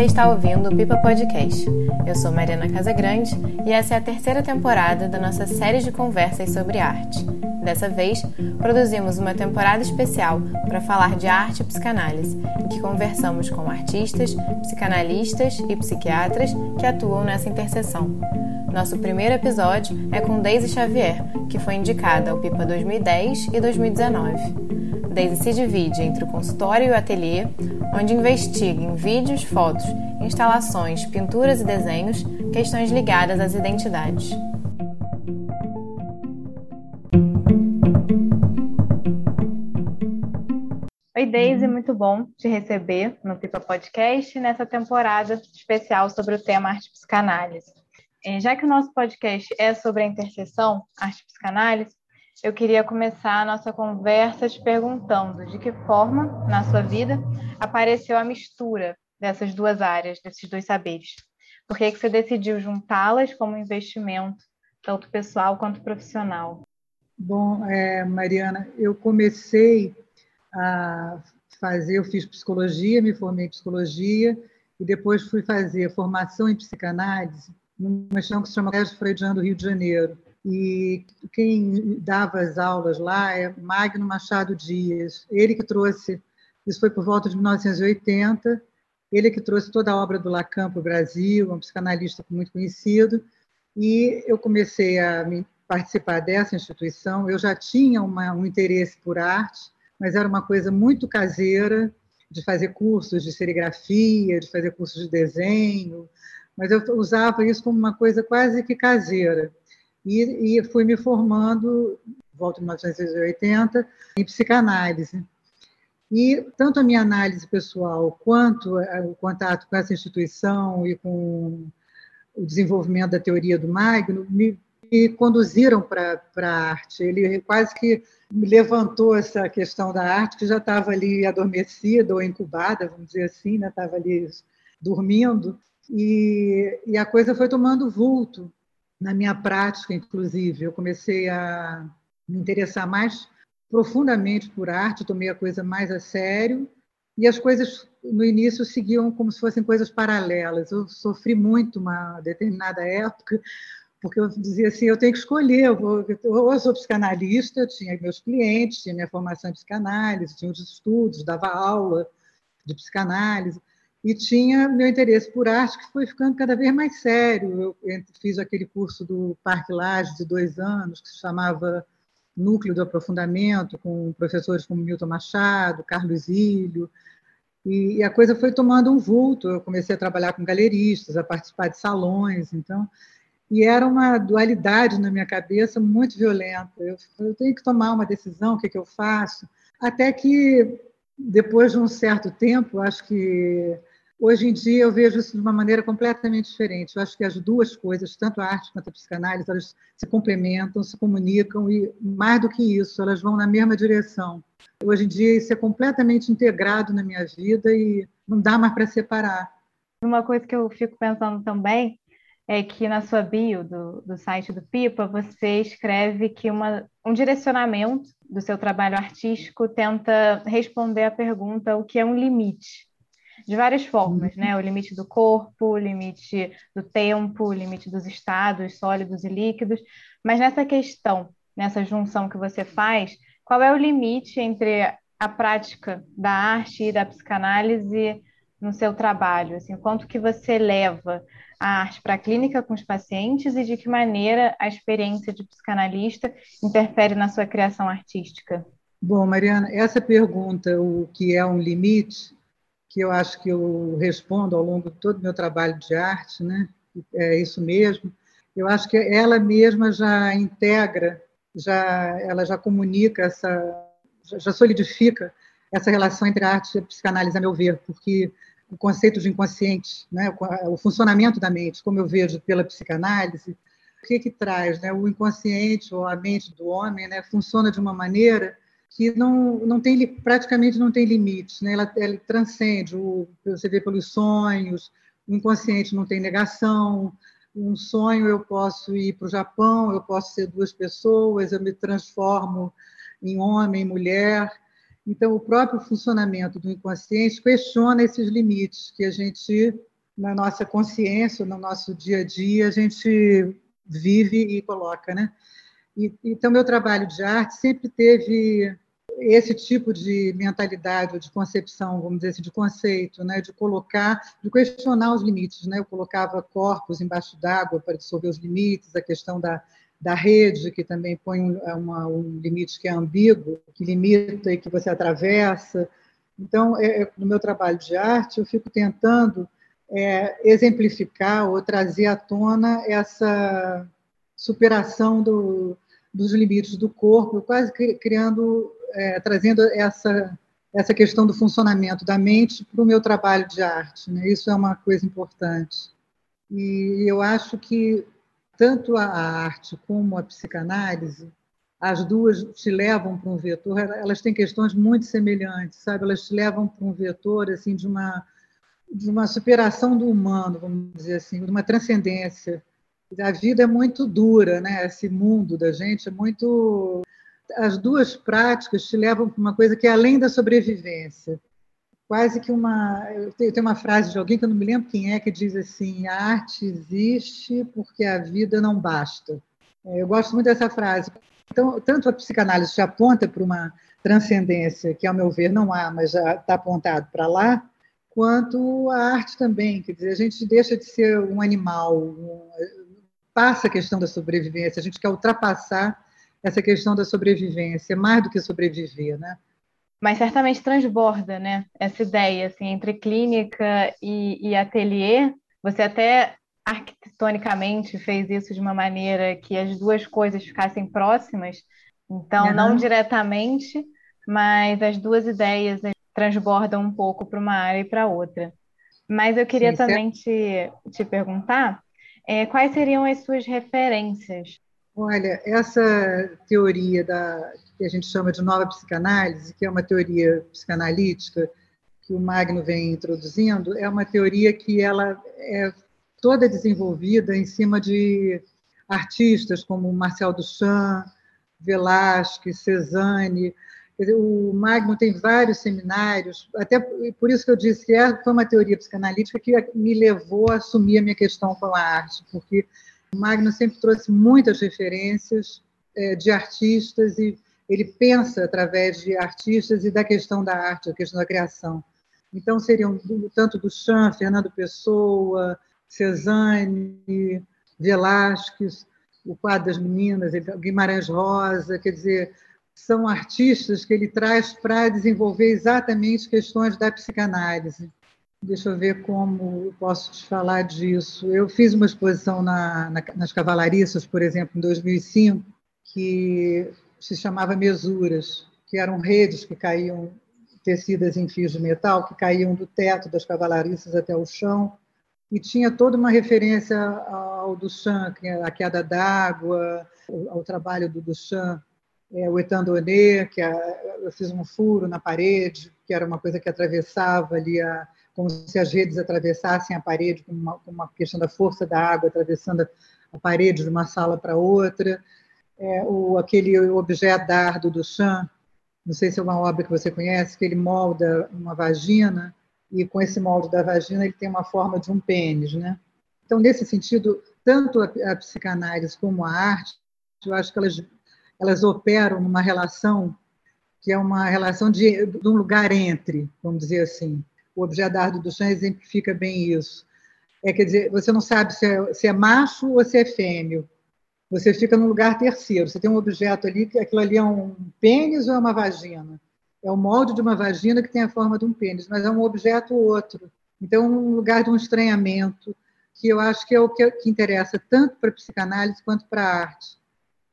Você está ouvindo o Pipa Podcast. Eu sou Mariana Casagrande e essa é a terceira temporada da nossa série de conversas sobre arte. Dessa vez, produzimos uma temporada especial para falar de arte e psicanálise, em que conversamos com artistas, psicanalistas e psiquiatras que atuam nessa interseção. Nosso primeiro episódio é com Daisy Xavier, que foi indicada ao Pipa 2010 e 2019. Daisy se divide entre o consultório e o ateliê, onde investiga em vídeos, fotos, instalações, pinturas e desenhos questões ligadas às identidades. Oi, Daisy, muito bom te receber no Pipa Podcast nessa temporada especial sobre o tema arte psicanálise. Eh, já que o nosso podcast é sobre a interseção arte-psicanálise, eu queria começar a nossa conversa te perguntando de que forma, na sua vida, apareceu a mistura dessas duas áreas, desses dois saberes. Por que, que você decidiu juntá-las como investimento, tanto pessoal quanto profissional? Bom, é, Mariana, eu comecei a fazer, eu fiz psicologia, me formei em psicologia, e depois fui fazer formação em psicanálise numa instituição que se chama Colégio Freudiano do Rio de Janeiro. E quem dava as aulas lá é Magno Machado Dias. Ele que trouxe, isso foi por volta de 1980, ele que trouxe toda a obra do Lacan para o Brasil, um psicanalista muito conhecido. E eu comecei a participar dessa instituição. Eu já tinha uma, um interesse por arte, mas era uma coisa muito caseira, de fazer cursos de serigrafia, de fazer cursos de desenho, mas eu usava isso como uma coisa quase que caseira e, e fui me formando, volta em 1980, em psicanálise. E tanto a minha análise pessoal quanto o contato com essa instituição e com o desenvolvimento da teoria do Magno me, me conduziram para a arte. Ele quase que me levantou essa questão da arte, que já estava ali adormecida ou incubada, vamos dizer assim, né? estava ali dormindo, e, e a coisa foi tomando vulto na minha prática, inclusive. Eu comecei a me interessar mais profundamente por arte, tomei a coisa mais a sério, e as coisas no início seguiam como se fossem coisas paralelas. Eu sofri muito uma determinada época, porque eu dizia assim, eu tenho que escolher, eu vou, ou eu sou psicanalista, eu tinha meus clientes, tinha minha formação em psicanálise, tinha os estudos, dava aula de psicanálise, e tinha meu interesse por arte que foi ficando cada vez mais sério. Eu fiz aquele curso do Parque Laje de dois anos que se chamava Núcleo do Aprofundamento, com professores como Milton Machado, Carlos Ilho, e, a coisa foi tomando um vulto. Eu comecei a trabalhar com galeristas, a participar de salões, então, e era uma dualidade na minha cabeça muito violenta. Eu, eu tenho que tomar uma decisão, o que, que eu faço? Até que depois de um certo tempo, acho que Hoje em dia eu vejo isso de uma maneira completamente diferente. Eu acho que as duas coisas, tanto a arte quanto a psicanálise, elas se complementam, se comunicam e, mais do que isso, elas vão na mesma direção. Hoje em dia isso é completamente integrado na minha vida e não dá mais para separar. Uma coisa que eu fico pensando também é que na sua bio do, do site do Pipa, você escreve que uma, um direcionamento do seu trabalho artístico tenta responder à pergunta o que é um limite de várias formas, né? O limite do corpo, o limite do tempo, o limite dos estados sólidos e líquidos. Mas nessa questão, nessa junção que você faz, qual é o limite entre a prática da arte e da psicanálise no seu trabalho? Assim, quanto que você leva a arte para a clínica com os pacientes e de que maneira a experiência de psicanalista interfere na sua criação artística? Bom, Mariana, essa pergunta, o que é um limite, que eu acho que eu respondo ao longo de todo o meu trabalho de arte, né? É isso mesmo. Eu acho que ela mesma já integra, já ela já comunica essa, já solidifica essa relação entre a arte e a psicanálise, a meu ver, porque o conceito de inconsciente, né, o funcionamento da mente, como eu vejo pela psicanálise, o que que traz, né? O inconsciente ou a mente do homem, né, funciona de uma maneira que não, não tem, praticamente não tem limites, né? ela, ela transcende, o, você vê pelos sonhos, o inconsciente não tem negação, um sonho eu posso ir para o Japão, eu posso ser duas pessoas, eu me transformo em homem, mulher. Então, o próprio funcionamento do inconsciente questiona esses limites que a gente na nossa consciência, no nosso dia a dia, a gente vive e coloca, né? Então, meu trabalho de arte sempre teve esse tipo de mentalidade, de concepção, vamos dizer assim, de conceito, né? de colocar, de questionar os limites. Né? Eu colocava corpos embaixo d'água para dissolver os limites, a questão da, da rede, que também põe um, uma, um limite que é ambíguo, que limita e que você atravessa. Então, é, é, no meu trabalho de arte, eu fico tentando é, exemplificar ou trazer à tona essa superação do, dos limites do corpo, quase criando, é, trazendo essa essa questão do funcionamento da mente para o meu trabalho de arte. Né? Isso é uma coisa importante. E eu acho que tanto a arte como a psicanálise, as duas te levam para um vetor, elas têm questões muito semelhantes, sabe? Elas te levam para um vetor assim de uma de uma superação do humano, vamos dizer assim, de uma transcendência. A vida é muito dura, né? Esse mundo da gente é muito. As duas práticas te levam para uma coisa que é além da sobrevivência. Quase que uma. Eu tenho uma frase de alguém que eu não me lembro quem é, que diz assim: a arte existe porque a vida não basta. É, eu gosto muito dessa frase. Então, tanto a psicanálise te aponta para uma transcendência, que, ao meu ver, não há, mas já está apontado para lá, quanto a arte também. Quer dizer, a gente deixa de ser um animal, um, passa a questão da sobrevivência, a gente quer ultrapassar essa questão da sobrevivência, mais do que sobreviver, né? Mas certamente transborda, né? Essa ideia, assim, entre clínica e, e ateliê, você até arquitetonicamente fez isso de uma maneira que as duas coisas ficassem próximas, então uhum. não diretamente, mas as duas ideias transbordam um pouco para uma área e para outra. Mas eu queria Sim, também te, te perguntar é, quais seriam as suas referências? Olha, essa teoria da, que a gente chama de nova psicanálise, que é uma teoria psicanalítica que o Magno vem introduzindo, é uma teoria que ela é toda desenvolvida em cima de artistas como Marcel Duchamp, Velázquez, Cezanne, Dizer, o Magno tem vários seminários, até por isso que eu disse que é, foi uma teoria psicanalítica que me levou a assumir a minha questão com a arte, porque o Magno sempre trouxe muitas referências é, de artistas e ele pensa através de artistas e da questão da arte, a questão da criação. Então, seriam tanto do Chan, Fernando Pessoa, Cezanne, Velázquez, o quadro das meninas, Guimarães Rosa, quer dizer, são artistas que ele traz para desenvolver exatamente questões da psicanálise. Deixa eu ver como eu posso te falar disso. Eu fiz uma exposição na, na, nas Cavalariças, por exemplo, em 2005, que se chamava Mesuras, que eram redes que caíam, tecidas em fios de metal, que caíam do teto das Cavalariças até o chão, e tinha toda uma referência ao Duchamp, é a queda d'água, ao trabalho do Duchamp é, o etandonê, que é, eu fiz um furo na parede, que era uma coisa que atravessava ali, a, como se as redes atravessassem a parede, com uma, uma questão da força da água atravessando a parede de uma sala para outra. É, o, aquele objeto dardo do Chan, não sei se é uma obra que você conhece, que ele molda uma vagina e com esse molde da vagina ele tem uma forma de um pênis, né? Então, nesse sentido, tanto a, a psicanálise como a arte, eu acho que elas elas operam numa relação que é uma relação de, de um lugar entre, vamos dizer assim. O objeto dardo do chão exemplifica bem isso. É, quer dizer, você não sabe se é, se é macho ou se é fêmeo. Você fica num lugar terceiro. Você tem um objeto ali, que aquilo ali é um pênis ou é uma vagina? É o molde de uma vagina que tem a forma de um pênis, mas é um objeto ou outro. Então, um lugar de um estranhamento, que eu acho que é o que, que interessa tanto para a psicanálise quanto para a arte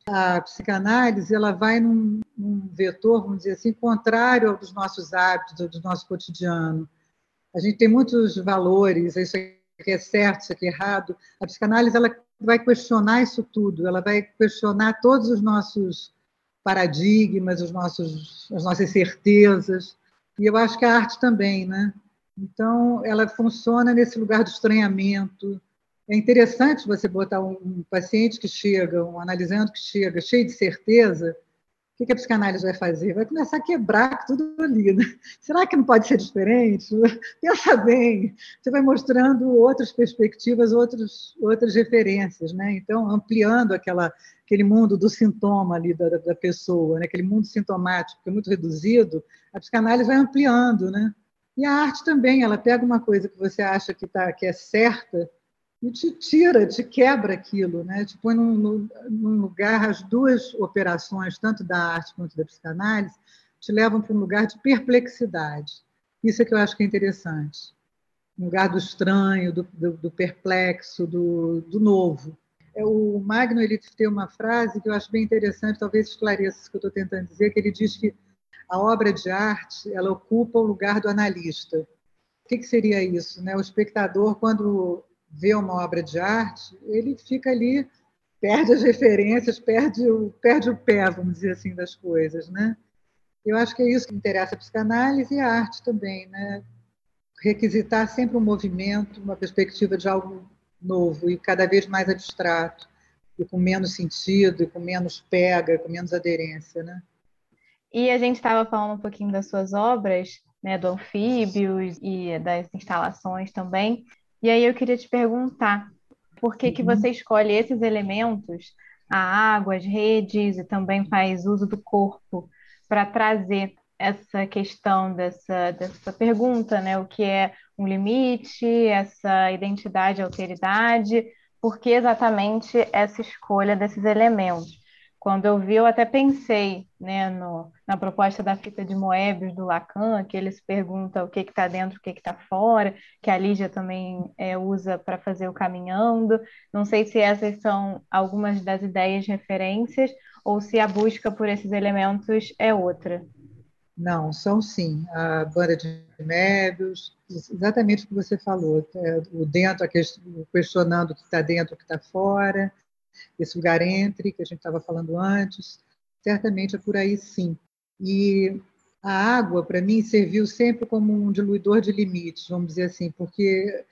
a psicanálise ela vai num, num, vetor, vamos dizer assim, contrário ao dos nossos hábitos, do nosso cotidiano. A gente tem muitos valores, isso aqui é certo, isso aqui é errado. A psicanálise ela vai questionar isso tudo, ela vai questionar todos os nossos paradigmas, os nossos, as nossas certezas. E eu acho que a arte também, né? Então, ela funciona nesse lugar do estranhamento, é interessante você botar um paciente que chega, um analisando que chega, cheio de certeza, o que a psicanálise vai fazer? Vai começar a quebrar tudo ali. Né? Será que não pode ser diferente? Pensa bem. Você vai mostrando outras perspectivas, outros, outras referências. Né? Então, ampliando aquela, aquele mundo do sintoma ali da, da pessoa, né? aquele mundo sintomático que é muito reduzido, a psicanálise vai ampliando. Né? E a arte também, ela pega uma coisa que você acha que, tá, que é certa e te tira, te quebra aquilo, né? te põe num, num lugar, as duas operações, tanto da arte quanto da psicanálise, te levam para um lugar de perplexidade. Isso é que eu acho que é interessante. Um lugar do estranho, do, do, do perplexo, do, do novo. É, o Magno ele tem uma frase que eu acho bem interessante, talvez esclareça isso que eu estou tentando dizer, que ele diz que a obra de arte ela ocupa o lugar do analista. O que, que seria isso? Né? O espectador, quando vê uma obra de arte, ele fica ali, perde as referências, perde o, perde o pé, vamos dizer assim, das coisas. Né? Eu acho que é isso que interessa a psicanálise e a arte também. Né? Requisitar sempre um movimento, uma perspectiva de algo novo e cada vez mais abstrato, e com menos sentido, e com menos pega, com menos aderência. Né? E a gente estava falando um pouquinho das suas obras, né, do anfíbio e das instalações também. E aí eu queria te perguntar, por que, que você escolhe esses elementos, a água, as redes, e também faz uso do corpo, para trazer essa questão dessa, dessa pergunta, né? O que é um limite, essa identidade, alteridade, por que exatamente essa escolha desses elementos? Quando eu vi, eu até pensei né, no, na proposta da fita de Moebius do Lacan, que ele se pergunta o que está dentro, o que está fora, que a Lígia também é, usa para fazer o caminhando. Não sei se essas são algumas das ideias referências ou se a busca por esses elementos é outra. Não, são sim. A banda de Mébios, exatamente o que você falou. É, o dentro, questionando o que está dentro, o que está fora esse lugar entre, que a gente estava falando antes, certamente é por aí sim. E a água, para mim, serviu sempre como um diluidor de limites, vamos dizer assim, porque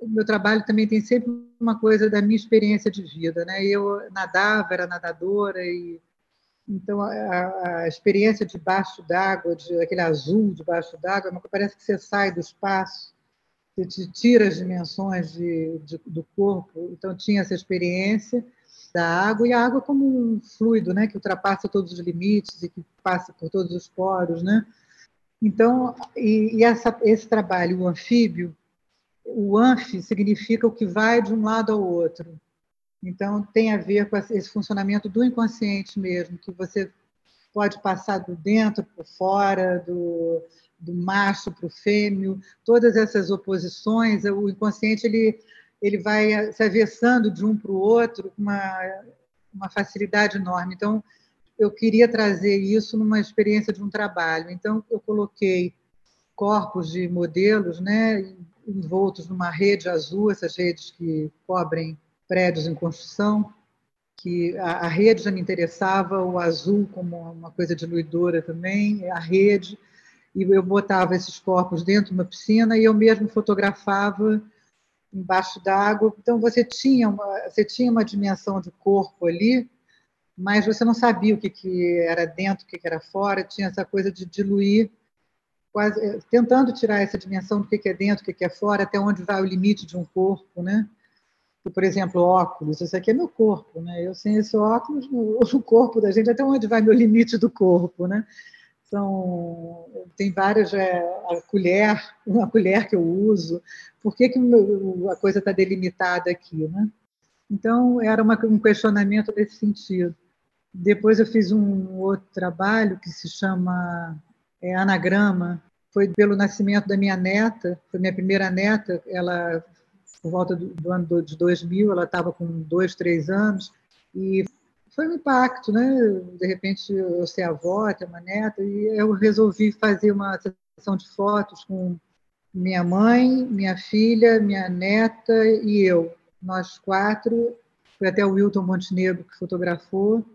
o meu trabalho também tem sempre uma coisa da minha experiência de vida, né? Eu nadava, era nadadora e então a, a experiência debaixo d'água, de aquele azul debaixo d'água, é parece que você sai do espaço, você te tira as dimensões de, de, do corpo. Então tinha essa experiência da água, e a água como um fluido, né, que ultrapassa todos os limites e que passa por todos os poros, né? Então, e, e essa, esse trabalho, o anfíbio, o anfi significa o que vai de um lado ao outro. Então, tem a ver com esse funcionamento do inconsciente mesmo, que você pode passar do dentro para fora, do, do macho para o fêmeo, todas essas oposições, o inconsciente ele ele vai se avessando de um para o outro com uma, uma facilidade enorme. Então, eu queria trazer isso numa experiência de um trabalho. Então, eu coloquei corpos de modelos, né, envoltos numa rede azul, essas redes que cobrem prédios em construção, que a, a rede já me interessava, o azul como uma coisa diluidora também, a rede, e eu botava esses corpos dentro de uma piscina e eu mesmo fotografava embaixo d'água. Então você tinha uma, você tinha uma dimensão de corpo ali, mas você não sabia o que, que era dentro, o que, que era fora. Tinha essa coisa de diluir, quase eh, tentando tirar essa dimensão do que, que é dentro, o que, que é fora, até onde vai o limite de um corpo, né? Por exemplo, óculos. Isso aqui é meu corpo, né? Eu sem esse óculos, o corpo da gente, até onde vai meu limite do corpo, né? São tem várias é, a colher uma colher que eu uso. Por que, que a coisa está delimitada aqui né? Então era uma, um questionamento nesse sentido. Depois eu fiz um outro trabalho que se chama é, anagrama. Foi pelo nascimento da minha neta foi minha primeira neta. Ela por volta do, do ano de 2000 ela estava com dois três anos. E foi um impacto, né? De repente eu ser avó, ter uma neta, e eu resolvi fazer uma sessão de fotos com minha mãe, minha filha, minha neta e eu. Nós quatro, foi até o Wilton Montenegro que fotografou,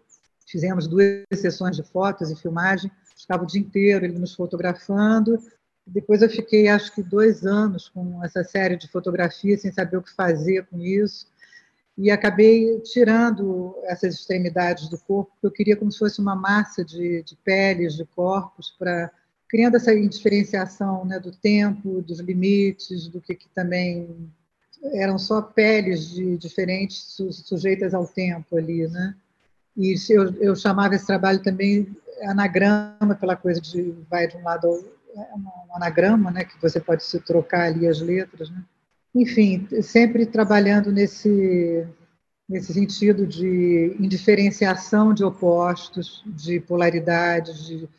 fizemos duas sessões de fotos e filmagem, ficava o dia inteiro ele nos fotografando. Depois eu fiquei, acho que, dois anos com essa série de fotografias, sem saber o que fazer com isso e acabei tirando essas extremidades do corpo, porque eu queria como se fosse uma massa de, de peles, de corpos, para criando essa indiferenciação né, do tempo, dos limites, do que, que também eram só peles de diferentes sujeitas ao tempo ali, né? E eu, eu chamava esse trabalho também anagrama, pela coisa de vai de um lado é um anagrama, né? Que você pode se trocar ali as letras, né? Enfim, sempre trabalhando nesse nesse sentido de indiferenciação de opostos, de polaridades, de,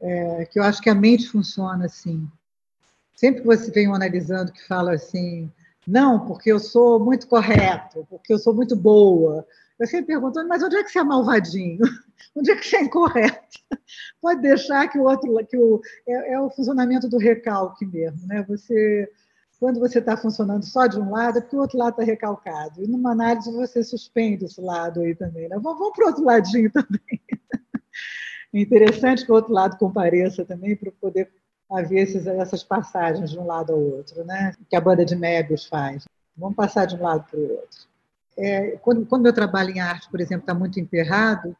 é, que eu acho que a mente funciona assim. Sempre que você vem um analisando que fala assim, não, porque eu sou muito correto, porque eu sou muito boa. Eu sempre pergunto, mas onde é que você é malvadinho? Onde é que você é incorreto? Pode deixar que o outro, que o, é, é o funcionamento do recalque mesmo, né? Você, quando você está funcionando só de um lado, é porque o outro lado está recalcado. E numa análise você suspende esse lado aí também, né? Vamos, vamos para o outro ladinho também. É interessante que o outro lado compareça também para poder haver esses, essas passagens de um lado ao outro, né? que a banda de Mébius faz. Vamos passar de um lado para o outro. É, quando, quando meu trabalho em arte, por exemplo, está muito emperrado,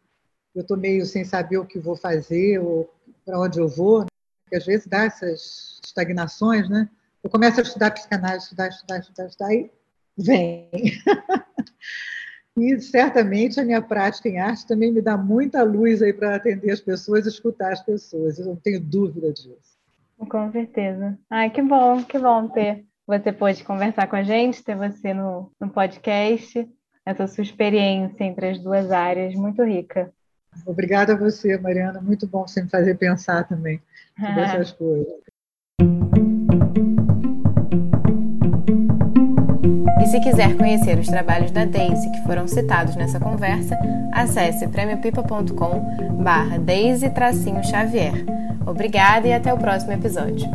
eu estou meio sem saber o que vou fazer ou para onde eu vou, né? porque às vezes dá essas estagnações, né? Eu começo a estudar psicanálise, estudar, estudar, estudar, estudar e vem. e certamente a minha prática em arte também me dá muita luz aí para atender as pessoas, escutar as pessoas. Eu não tenho dúvida disso. Com certeza. Ai, que bom, que bom ter você pôde conversar com a gente, ter você no, no podcast, essa sua experiência entre as duas áreas, muito rica. Obrigada a você, Mariana. Muito bom você me fazer pensar também sobre essas coisas. Se quiser conhecer os trabalhos da Daisy que foram citados nessa conversa, acesse premiopipa.com barra Daisy Xavier. Obrigada e até o próximo episódio.